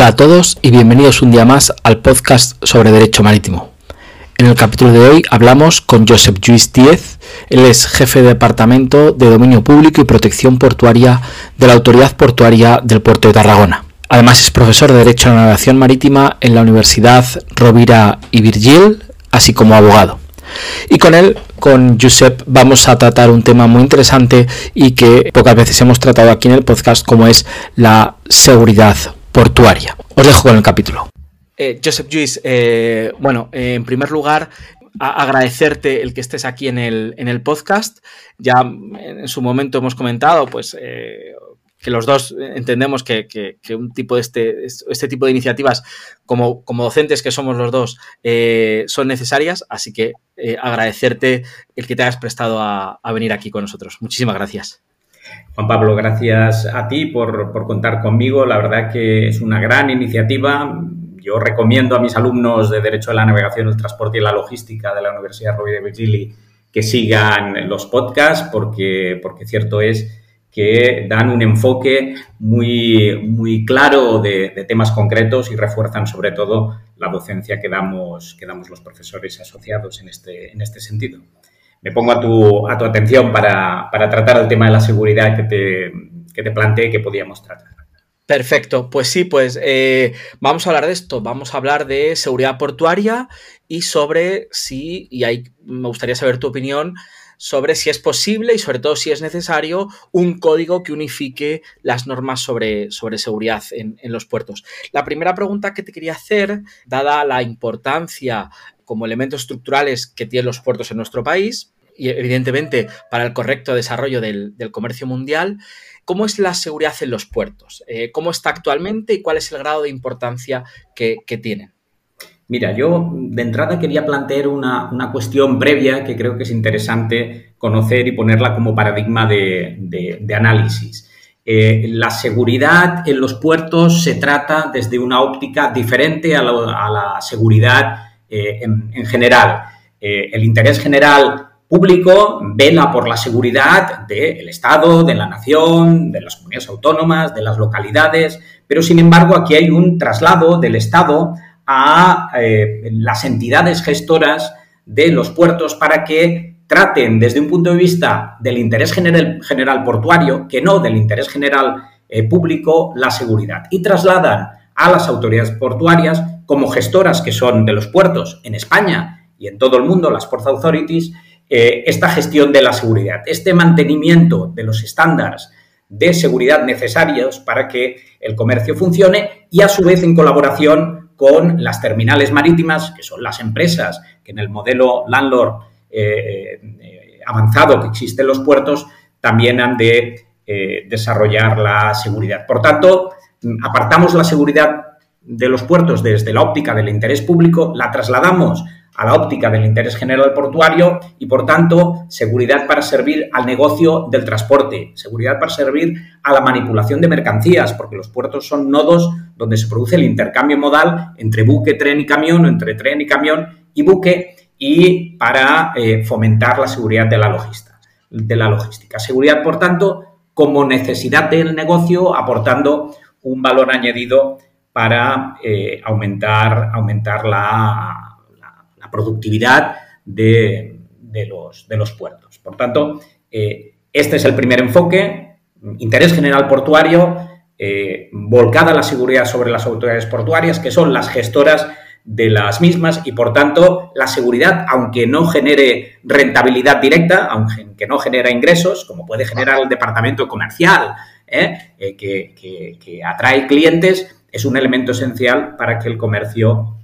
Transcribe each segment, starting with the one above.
Hola a todos y bienvenidos un día más al podcast sobre Derecho Marítimo. En el capítulo de hoy hablamos con Josep Lluís Díez, él es jefe de Departamento de Dominio Público y Protección Portuaria de la Autoridad Portuaria del Puerto de Tarragona. Además es profesor de Derecho a la Navegación Marítima en la Universidad Rovira y Virgil, así como abogado. Y con él, con Josep, vamos a tratar un tema muy interesante y que pocas veces hemos tratado aquí en el podcast, como es la seguridad portuaria. Os dejo con el capítulo. Eh, Joseph Lluís, eh, bueno, eh, en primer lugar, agradecerte el que estés aquí en el, en el podcast. Ya en su momento hemos comentado, pues, que los dos entendemos que, un tipo de este, este tipo de iniciativas, como, como docentes que somos los dos, son necesarias. Así que agradecerte el que te hayas prestado a venir aquí con nosotros. Muchísimas gracias. Juan Pablo, gracias a ti por, contar conmigo. La verdad que es una gran iniciativa. Yo recomiendo a mis alumnos de Derecho a la Navegación, el Transporte y la Logística de la Universidad Rovira de Virgili que sigan los podcasts porque, porque cierto es que dan un enfoque muy, muy claro de, temas concretos y refuerzan sobre todo la docencia que damos, que damos los profesores asociados en este, en este sentido me pongo a tu, a tu atención para, tratar el tema de la seguridad que te, que te planteé que podíamos tratar. Perfecto, pues sí, pues eh, vamos a hablar de esto, vamos a hablar de seguridad portuaria y sobre si, y ahí me gustaría saber tu opinión, sobre si es posible y sobre todo si es necesario un código que unifique las normas sobre, sobre seguridad en, en los puertos. La primera pregunta que te quería hacer, dada la importancia como elementos estructurales que tienen los puertos en nuestro país y evidentemente para el correcto desarrollo del, comercio mundial. ¿Cómo es la seguridad en los puertos? Eh, ¿Cómo está actualmente y cuál es el grado de importancia que, tienen? Mira, yo de entrada quería plantear una, cuestión previa que creo que es interesante conocer y ponerla como paradigma de, análisis. Eh, la seguridad en los puertos se trata desde una óptica diferente a la seguridad eh, en, general. Eh, el interés general público vela por la seguridad del Estado, de la nación, de las comunidades autónomas, de las localidades, pero sin embargo aquí hay un traslado del Estado a eh, las entidades gestoras de los puertos para que traten desde un punto de vista del interés general, general portuario, que no del interés general público, la seguridad. Y trasladan a las autoridades portuarias como gestoras que son de los puertos en España y en todo el mundo, las Port Authorities, eh, esta gestión de la seguridad, este mantenimiento de los estándares de seguridad necesarios para que el comercio funcione y a su vez en colaboración con las terminales marítimas, que son las empresas que en el modelo landlord eh, eh, avanzado que existe en los puertos también han de desarrollar la seguridad. Por tanto, apartamos la seguridad de los puertos desde la óptica del interés público, la trasladamos a la óptica del interés general portuario y, por tanto, seguridad para servir al negocio del transporte, seguridad para servir a la manipulación de mercancías, porque los puertos son nodos donde se produce el intercambio modal entre buque, tren y camión, o entre tren y camión y buque, y para eh, fomentar la seguridad de la, de la logística. Seguridad, por tanto, como necesidad del negocio, aportando un valor añadido para eh, aumentar, aumentar la, productividad de, los, de, los, puertos. Por tanto, eh, este es el primer enfoque, interés general portuario, eh, volcada la seguridad sobre las autoridades portuarias, que son las gestoras de las mismas y, por tanto, la seguridad, aunque no genere rentabilidad directa, aunque no genera ingresos, como puede generar el departamento comercial, que atrae clientes, es un elemento esencial para que el comercio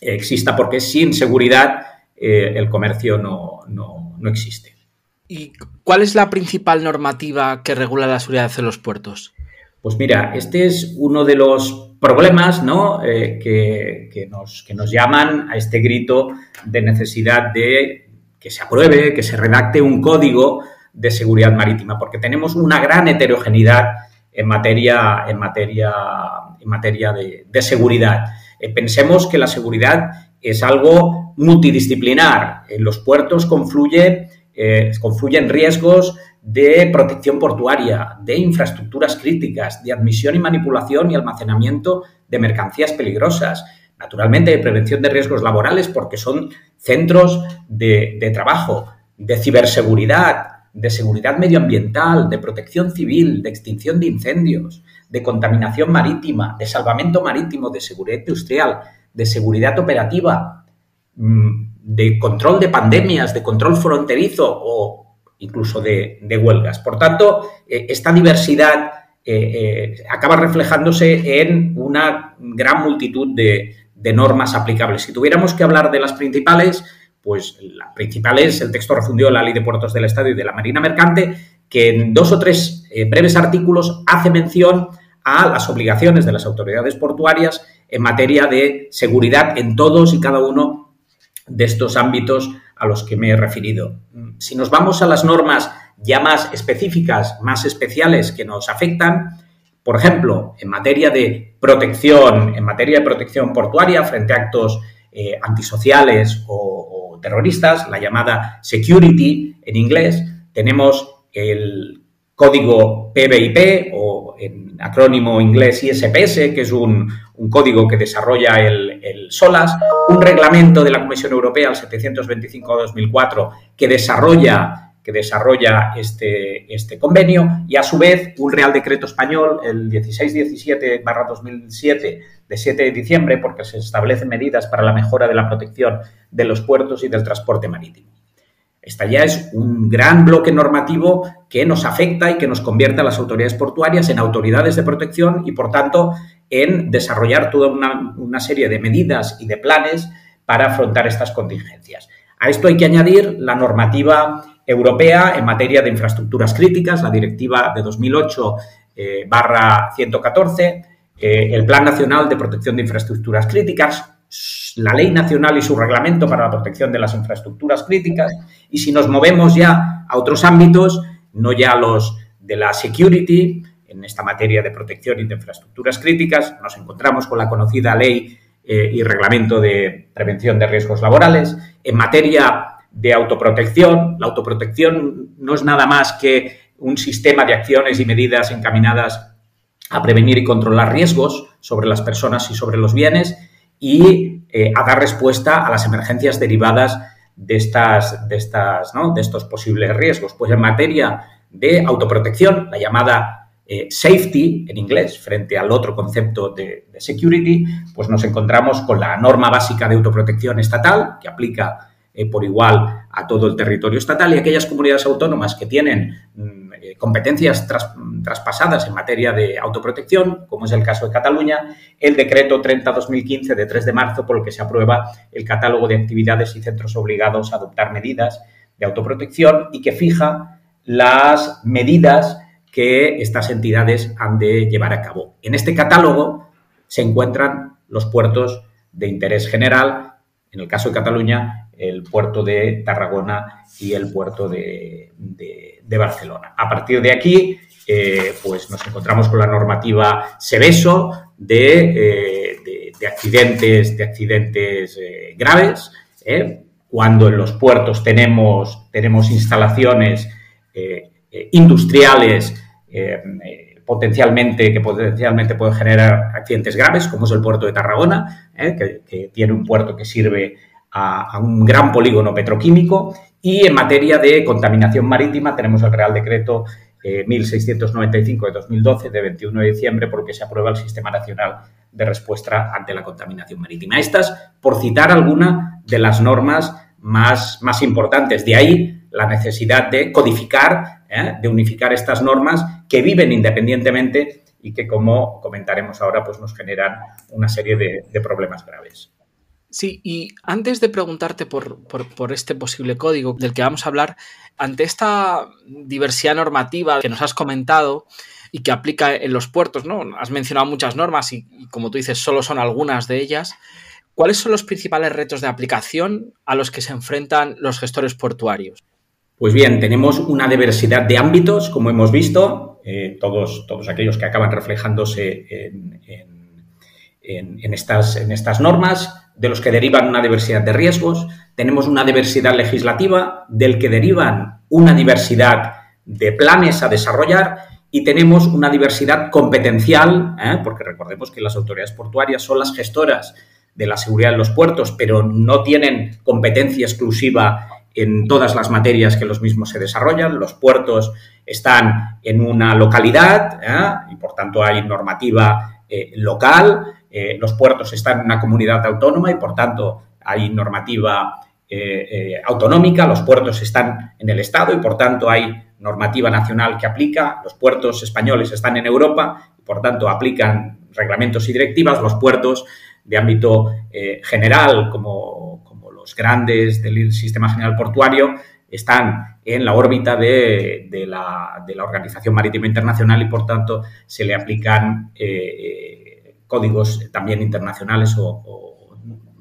exista, porque sin seguridad eh, el comercio no, existe. ¿Y cuál es la principal normativa que regula la seguridad en los puertos? Pues mira, este es uno de los problemas ¿no? Eh, que, nos, que nos llaman a este grito de necesidad de que se apruebe, que se redacte un código de seguridad marítima, porque tenemos una gran heterogeneidad en materia, en materia, en materia de, seguridad. Eh, pensemos que la seguridad es algo multidisciplinar. En los puertos eh, confluyen riesgos de protección portuaria, de infraestructuras críticas, de admisión y manipulación y almacenamiento de mercancías peligrosas. Naturalmente, de prevención de riesgos laborales porque son centros de trabajo, de ciberseguridad, de seguridad medioambiental, de protección civil, de extinción de incendios, de contaminación marítima, de salvamento marítimo, de seguridad industrial, de seguridad operativa, mm, de control de pandemias, de control fronterizo o incluso de, huelgas. Por tanto, eh, esta diversidad eh, eh, acaba reflejándose en una gran multitud de, normas aplicables. Si tuviéramos que hablar de las principales, pues la principal es el texto refundido de la Ley de Puertos del Estado y de la Marina Mercante, que en dos o tres breves artículos hace mención a las obligaciones de las autoridades portuarias en materia de seguridad en todos y cada uno de estos ámbitos a los que me he referido. Si nos vamos a las normas ya más específicas, más especiales que nos afectan, por ejemplo, en materia de protección, en materia de protección portuaria frente a actos eh, antisociales o, terroristas, la llamada security en inglés, tenemos el código PBIP o en acrónimo inglés ISPS, que es un, código que desarrolla el, SOLAS, un reglamento de la Comisión Europea, el 725-2004, que desarrolla que desarrolla este, este convenio y a su vez un Real Decreto español, el 1617-2007 de 7 de diciembre, porque se establecen medidas para la mejora de la protección de los puertos y del transporte marítimo. Esta ya es un gran bloque normativo que nos afecta y que nos convierte a las autoridades portuarias en autoridades de protección y, por tanto, en desarrollar toda una, serie de medidas y de planes para afrontar estas contingencias. A esto hay que añadir la normativa europea en materia de infraestructuras críticas, la directiva de 2008 eh, barra 114, eh, el Plan Nacional de Protección de Infraestructuras Críticas, la ley nacional y su reglamento para la protección de las infraestructuras críticas. Y si nos movemos ya a otros ámbitos, no ya los de la security, en esta materia de protección y de infraestructuras críticas, nos encontramos con la conocida ley eh, y reglamento de prevención de riesgos laborales. En materia de autoprotección, la autoprotección no es nada más que un sistema de acciones y medidas encaminadas a prevenir y controlar riesgos sobre las personas y sobre los bienes y eh, a dar respuesta a las emergencias derivadas de, estas, de, estas, de estos posibles riesgos. Pues en materia de autoprotección, la llamada eh, safety en inglés frente al otro concepto de, security, pues nos encontramos con la norma básica de autoprotección estatal que aplica eh, por igual a todo el territorio estatal y aquellas comunidades autónomas que tienen competencias traspasadas en materia de autoprotección, como es el caso de Cataluña, el decreto 30-2015 de 3 de marzo por el que se aprueba el catálogo de actividades y centros obligados a adoptar medidas de autoprotección y que fija las medidas que estas entidades han de llevar a cabo. En este catálogo se encuentran los puertos de interés general, en el caso de Cataluña, el puerto de Tarragona y el puerto de, Barcelona. A partir de aquí, eh, pues nos encontramos con la normativa SEBESO de, eh, accidentes, de accidentes eh, graves. Cuando en los puertos tenemos, tenemos instalaciones industriales potencialmente, que potencialmente pueden generar accidentes graves, como es el puerto de Tarragona, que, tiene un puerto que sirve a, un gran polígono petroquímico y en materia de contaminación marítima tenemos el Real Decreto 1695 eh, de 2012 de 21 de diciembre porque se aprueba el Sistema Nacional de Respuesta ante la Contaminación Marítima. Estas, por citar alguna de las normas más, más importantes. De ahí la necesidad de codificar, ¿eh? de unificar estas normas que viven independientemente y que, como comentaremos ahora, pues nos generan una serie de problemas graves. Sí, y antes de preguntarte por, este posible código del que vamos a hablar, ante esta diversidad normativa que nos has comentado, y que aplica en los puertos, ¿no? Has mencionado muchas normas y, como tú dices, solo son algunas de ellas. ¿Cuáles son los principales retos de aplicación a los que se enfrentan los gestores portuarios? Pues bien, tenemos una diversidad de ámbitos, como hemos visto, eh, todos, todos aquellos que acaban reflejándose en, estas, en estas normas, de los que derivan una diversidad de riesgos. Tenemos una diversidad legislativa, del que derivan una diversidad de planes a desarrollar y tenemos una diversidad competencial, ¿eh? porque recordemos que las autoridades portuarias son las gestoras de la seguridad en los puertos, pero no tienen competencia exclusiva en todas las materias que los mismos se desarrollan. Los puertos están en una localidad ¿eh? y, por tanto, hay normativa eh, local. Los puertos están en una comunidad autónoma y, por tanto, hay normativa autonómica. Los puertos están en el Estado y, por tanto, hay normativa nacional que aplica. Los puertos españoles están en Europa y, por tanto, aplican reglamentos y directivas. Los puertos de ámbito eh, general, como, como, los grandes del sistema general portuario, están en la órbita de, la, Organización Marítima Internacional y, por tanto, se le aplican eh, eh, códigos también internacionales o,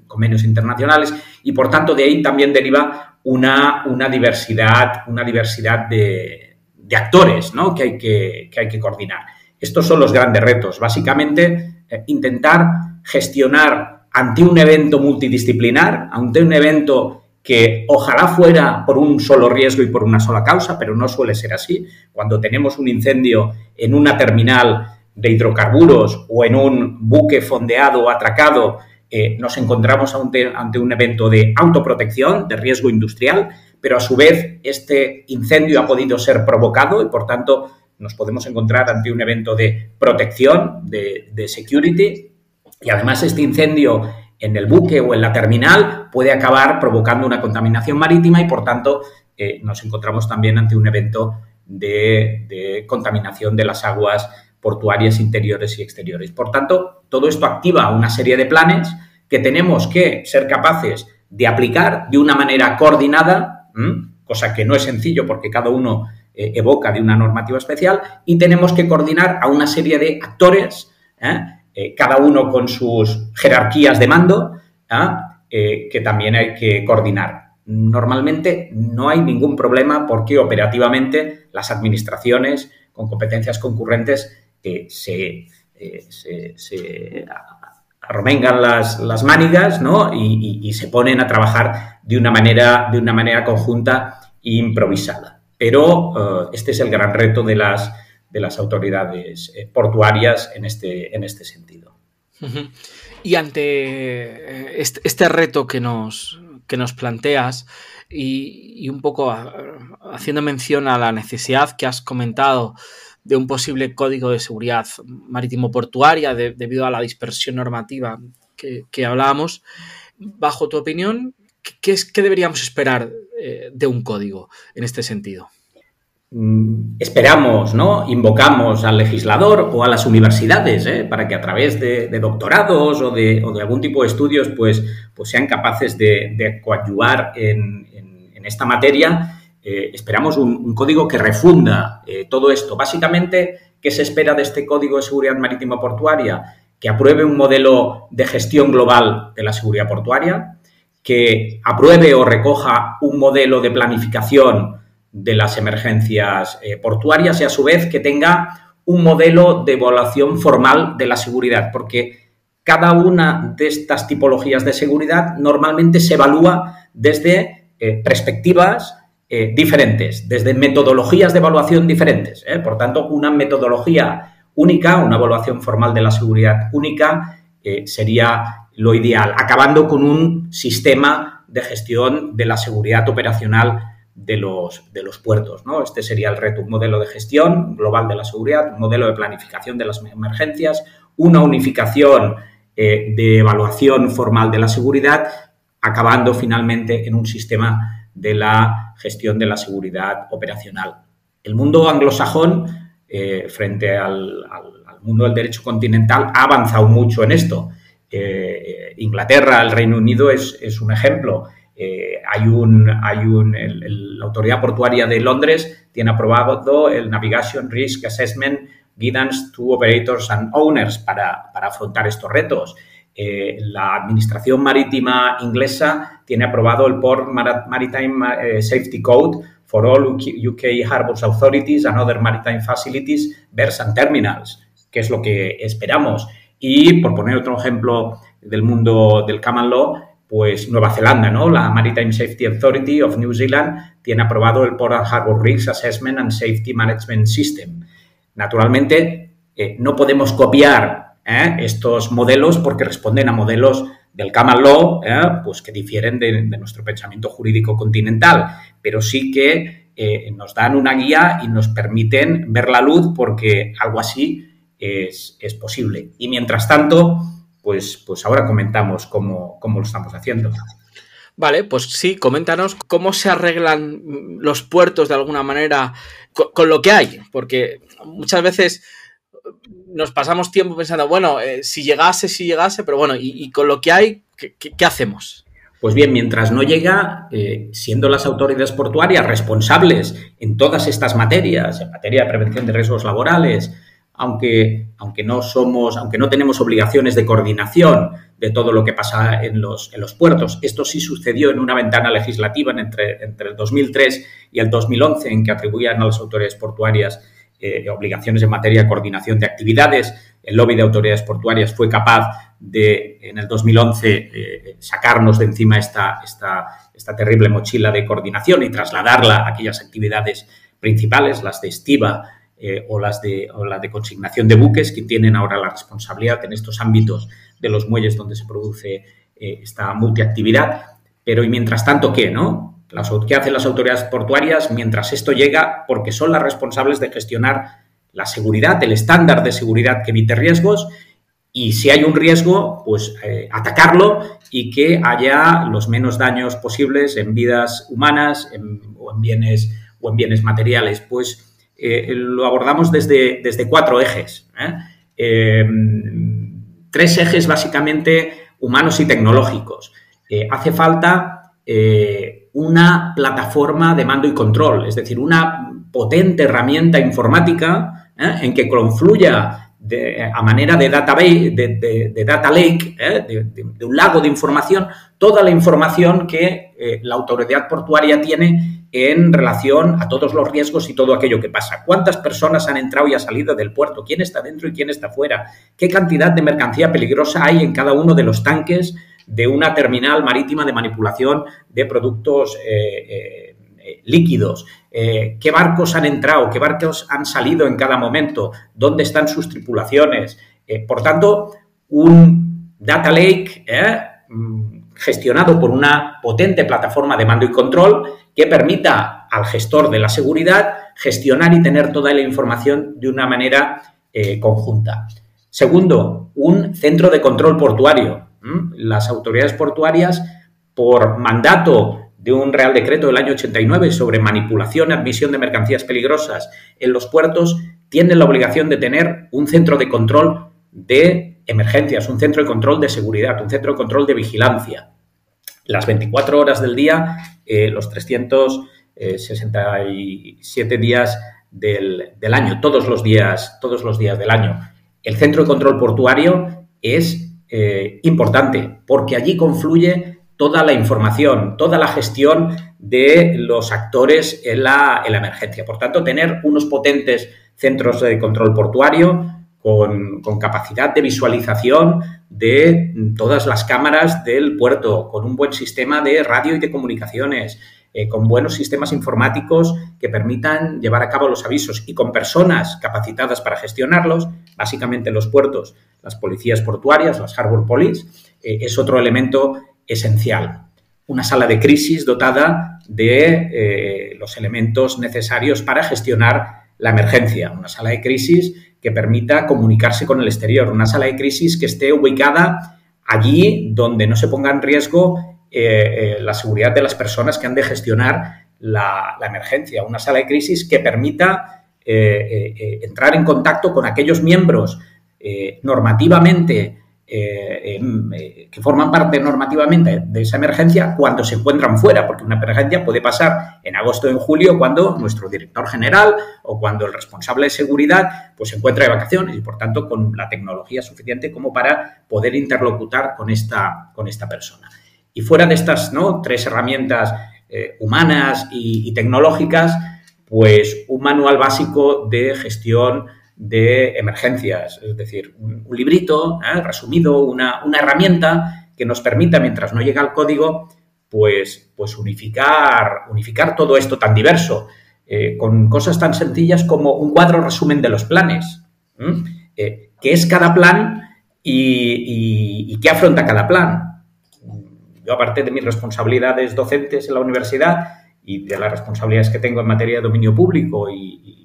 convenios internacionales y, por tanto, de ahí también deriva una, una diversidad, una diversidad de, de actores ¿no? que, hay que, que, hay que coordinar. Estos son los grandes retos. Básicamente, eh, intentar gestionar ante un evento multidisciplinar, ante un evento que ojalá fuera por un solo riesgo y por una sola causa, pero no suele ser así. Cuando tenemos un incendio en una terminal de hidrocarburos o en un buque fondeado o atracado eh, nos encontramos ante, un evento de autoprotección, de riesgo industrial, pero a su vez este incendio ha podido ser provocado y por tanto nos podemos encontrar ante un evento de protección, de, security, y además este incendio en el buque o en la terminal puede acabar provocando una contaminación marítima y por tanto eh, nos encontramos también ante un evento de contaminación de las aguas portuarias interiores y exteriores. Por tanto, todo esto activa una serie de planes que tenemos que ser capaces de aplicar de una manera coordinada, cosa que no es sencillo porque cada uno eh, evoca de una normativa especial, y tenemos que coordinar a una serie de actores, ¿eh? Eh, cada uno con sus jerarquías de mando, que también hay que coordinar. Normalmente no hay ningún problema porque operativamente las administraciones con competencias concurrentes se, se, arromengan las, las mánigas ¿no? y, se ponen a trabajar de una manera, de una manera conjunta e improvisada. Pero eh, este es el gran reto de las, de las autoridades eh, portuarias en este, en este sentido. Y ante eh, este, reto que nos, que nos planteas y, y un poco haciendo mención a la necesidad que has comentado de un posible código de seguridad marítimo portuaria debido a la dispersión normativa que, hablábamos. Bajo tu opinión, ¿qué, es, qué deberíamos esperar eh, de un código en este sentido? Mm, esperamos, ¿no? Invocamos al legislador o a las universidades ¿eh? para que a través de, doctorados o de, algún tipo de estudios pues, pues sean capaces de, coadyuvar en, en esta materia eh, esperamos un, código que refunda eh, todo esto. Básicamente, ¿qué se espera de este Código de Seguridad Marítima Portuaria? Que apruebe un modelo de gestión global de la seguridad portuaria, que apruebe o recoja un modelo de planificación de las emergencias eh, portuarias y a su vez que tenga un modelo de evaluación formal de la seguridad, porque cada una de estas tipologías de seguridad normalmente se evalúa desde perspectivas eh, diferentes, desde metodologías de evaluación diferentes. ¿eh? Por tanto, una metodología única, una evaluación formal de la seguridad única, eh, sería lo ideal, acabando con un sistema de gestión de la seguridad operacional de los, de los puertos. ¿no? Este sería el reto, un modelo de gestión global de la seguridad, un modelo de planificación de las emergencias, una unificación de evaluación formal de la seguridad, acabando finalmente en un sistema de la gestión de la seguridad operacional. El mundo anglosajón, eh, frente al, mundo del derecho continental, ha avanzado mucho en esto. Eh, Inglaterra, el Reino Unido es, un ejemplo. Eh, hay un, hay un la autoridad portuaria de Londres tiene aprobado el Navigation Risk Assessment Guidance to Operators and Owners para, afrontar estos retos. Eh, la Administración Marítima inglesa tiene aprobado el Port Maritime Safety Code for all UK Harbors Authorities and other maritime facilities, berths and terminals, que es lo que esperamos. Y por poner otro ejemplo del mundo del common law, pues Nueva Zelanda, ¿no? La Maritime Safety Authority of New Zealand tiene aprobado el Port and Harbour Risk Assessment and Safety Management System. Naturalmente, eh, no podemos copiar ¿eh? estos modelos porque responden a modelos del common law, ¿eh? pues que difieren de, nuestro pensamiento jurídico continental, pero sí que nos dan una guía y nos permiten ver la luz porque algo así es, es posible. Y mientras tanto, pues, pues ahora comentamos cómo, lo estamos haciendo. Vale, pues sí, coméntanos cómo se arreglan los puertos de alguna manera con, lo que hay, porque muchas veces nos pasamos tiempo pensando, bueno, eh, si llegase, si llegase, pero bueno, y, con lo que hay, ¿qué, hacemos? Pues bien, mientras no llega, eh, siendo las autoridades portuarias responsables en todas estas materias, en materia de prevención de riesgos laborales, aunque, aunque, no somos, aunque no tenemos obligaciones de coordinación de todo lo que pasa en los, en los puertos. Esto sí sucedió en una ventana legislativa entre, entre el 2003 y el 2011 en que atribuían a las autoridades portuarias eh, obligaciones en materia de coordinación de actividades. El lobby de autoridades portuarias fue capaz de, en el 2011, eh, sacarnos de encima esta, esta, esta terrible mochila de coordinación y trasladarla a aquellas actividades principales, las de estiva, eh, o, las de, o la de consignación de buques, que tienen ahora la responsabilidad en estos ámbitos de los muelles donde se produce esta multiactividad. Pero, ¿y mientras tanto qué, no? Las, ¿Qué hacen las autoridades portuarias mientras esto llega? Porque son las responsables de gestionar la seguridad, el estándar de seguridad que evite riesgos y si hay un riesgo, pues eh, atacarlo y que haya los menos daños posibles en vidas humanas o, en bienes, o en bienes materiales. Pues eh, lo abordamos desde, desde cuatro ejes. ¿eh? Eh, tres ejes básicamente humanos y tecnológicos. hace falta una plataforma de mando y control, es decir, una potente herramienta informática en que confluya a manera de data, de, de, data lake, de, un lago de información, toda la información que la autoridad portuaria tiene en relación a todos los riesgos y todo aquello que pasa. ¿Cuántas personas han entrado y han salido del puerto? ¿Quién está dentro y quién está fuera? ¿Qué cantidad de mercancía peligrosa hay en cada uno de los tanques de una terminal marítima de manipulación de productos eh, eh, líquidos? Eh, ¿Qué barcos han entrado? ¿Qué barcos han salido en cada momento? ¿Dónde están sus tripulaciones? por tanto, un data lake mm, gestionado por una potente plataforma de mando y control que permita al gestor de la seguridad gestionar y tener toda la información de una manera conjunta. Segundo, un centro de control portuario. Las autoridades portuarias, por mandato de un Real Decreto del año 89 sobre manipulación y admisión de mercancías peligrosas en los puertos, tienen la obligación de tener un centro de control de emergencias, un centro de control de seguridad, un centro de control de vigilancia las 24 horas del día, eh, los 367 días del, año, todos los días, todos los días del año. El centro de control portuario es eh, importante porque allí confluye toda la información, toda la gestión de los actores en la, en la emergencia. Por tanto, tener unos potentes centros de control portuario con, capacidad de visualización de todas las cámaras del puerto, con un buen sistema de radio y de comunicaciones, eh, con buenos sistemas informáticos que permitan llevar a cabo los avisos y con personas capacitadas para gestionarlos, básicamente los puertos, las policías portuarias, las Harbor Police, eh, es otro elemento esencial. Una sala de crisis dotada de eh, los elementos necesarios para gestionar la emergencia, una sala de crisis que permita comunicarse con el exterior, una sala de crisis que esté ubicada allí donde no se ponga en riesgo eh, eh, la seguridad de las personas que han de gestionar la, emergencia, una sala de crisis que permita eh, entrar en contacto con aquellos miembros normativamente em, que forman parte normativamente de esa emergencia cuando se encuentran fuera, porque una emergencia puede pasar en agosto o en julio cuando nuestro director general o cuando el responsable de seguridad pues se encuentra de vacaciones y por tanto con la tecnología suficiente como para poder interlocutar con esta, con esta persona. Y fuera de estas tres herramientas eh, humanas y, tecnológicas, pues un manual básico de gestión de emergencias, es decir, un, librito ¿eh? resumido, una, herramienta que nos permita, mientras no llega el código, pues, pues unificar, unificar todo esto tan diverso, eh, con cosas tan sencillas como un cuadro resumen de los planes, qué es cada plan y qué afronta cada plan. Aparte de mis responsabilidades docentes en la universidad y de las responsabilidades que tengo en materia de dominio público y,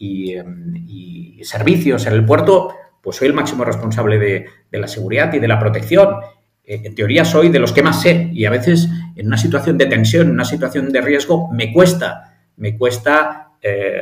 Em, servicios en el puerto, pues soy el máximo responsable de, la seguridad y de la protección. Eh, en teoría soy de los que más sé y a veces en una situación de tensión, en una situación de riesgo, me cuesta, me cuesta eh,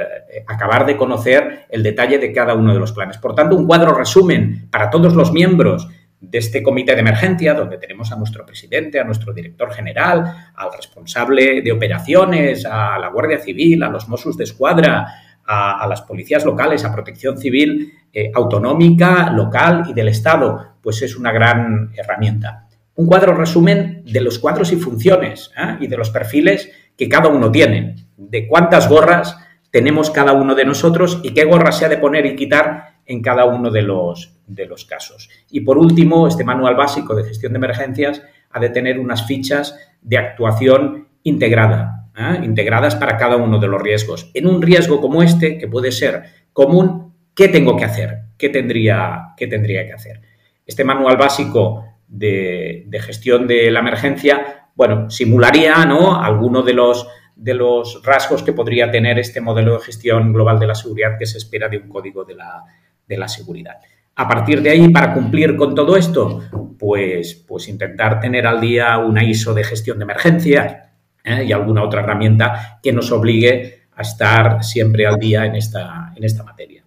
acabar de conocer el detalle de cada uno de los planes. Por tanto, un cuadro resumen para todos los miembros de este comité de emergencia, donde tenemos a nuestro presidente, a nuestro director general, al responsable de operaciones, a la Guardia Civil, a los Mossos de Escuadra, a, las policías locales, a protección civil eh, autonómica, local y del Estado, pues es una gran herramienta. Un cuadro resumen de los cuadros y funciones ¿eh? y de los perfiles que cada uno tiene, de cuántas gorras tenemos cada uno de nosotros y qué gorras se ha de poner y quitar en cada uno de los, de los casos. Y por último, este manual básico de gestión de emergencias ha de tener unas fichas de actuación integrada, ¿eh? integradas para cada uno de los riesgos. En un riesgo como este, que puede ser común, ¿qué tengo que hacer? ¿Qué tendría, qué tendría que hacer? Este manual básico de, gestión de la emergencia, bueno, simularía ¿no? alguno de los, de los rasgos que podría tener este modelo de gestión global de la seguridad que se espera de un código de la, de la seguridad. A partir de ahí, para cumplir con todo esto, pues, pues intentar tener al día una ISO de gestión de emergencias, ¿eh? y alguna otra herramienta que nos obligue a estar siempre al día en esta, en esta materia.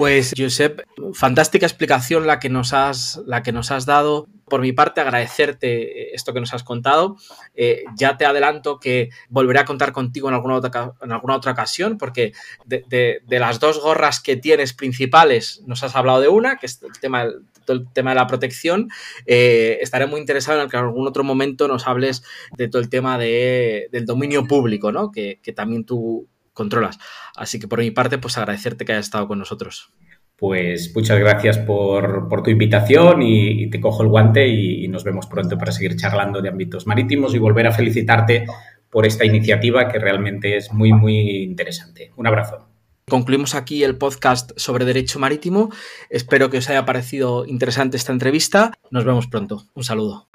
Pues, Josep, fantástica explicación la que, nos has, la que nos has dado. Por mi parte, agradecerte esto que nos has contado. Eh, ya te adelanto que volveré a contar contigo en alguna otra, en alguna otra ocasión, porque de, las dos gorras que tienes principales, nos has hablado de una, que es el tema, tema de la protección. Eh, estaré muy interesado en que en algún otro momento nos hables de todo el tema de, del dominio público, ¿no? Que, también tú controlas. Así que por mi parte, pues agradecerte que hayas estado con nosotros. Pues muchas gracias por, tu invitación y, te cojo el guante y, nos vemos pronto para seguir charlando de ámbitos marítimos y volver a felicitarte por esta iniciativa que realmente es muy, muy interesante. Un abrazo. Concluimos aquí el podcast sobre derecho marítimo. Espero que os haya parecido interesante esta entrevista. Nos vemos pronto. Un saludo.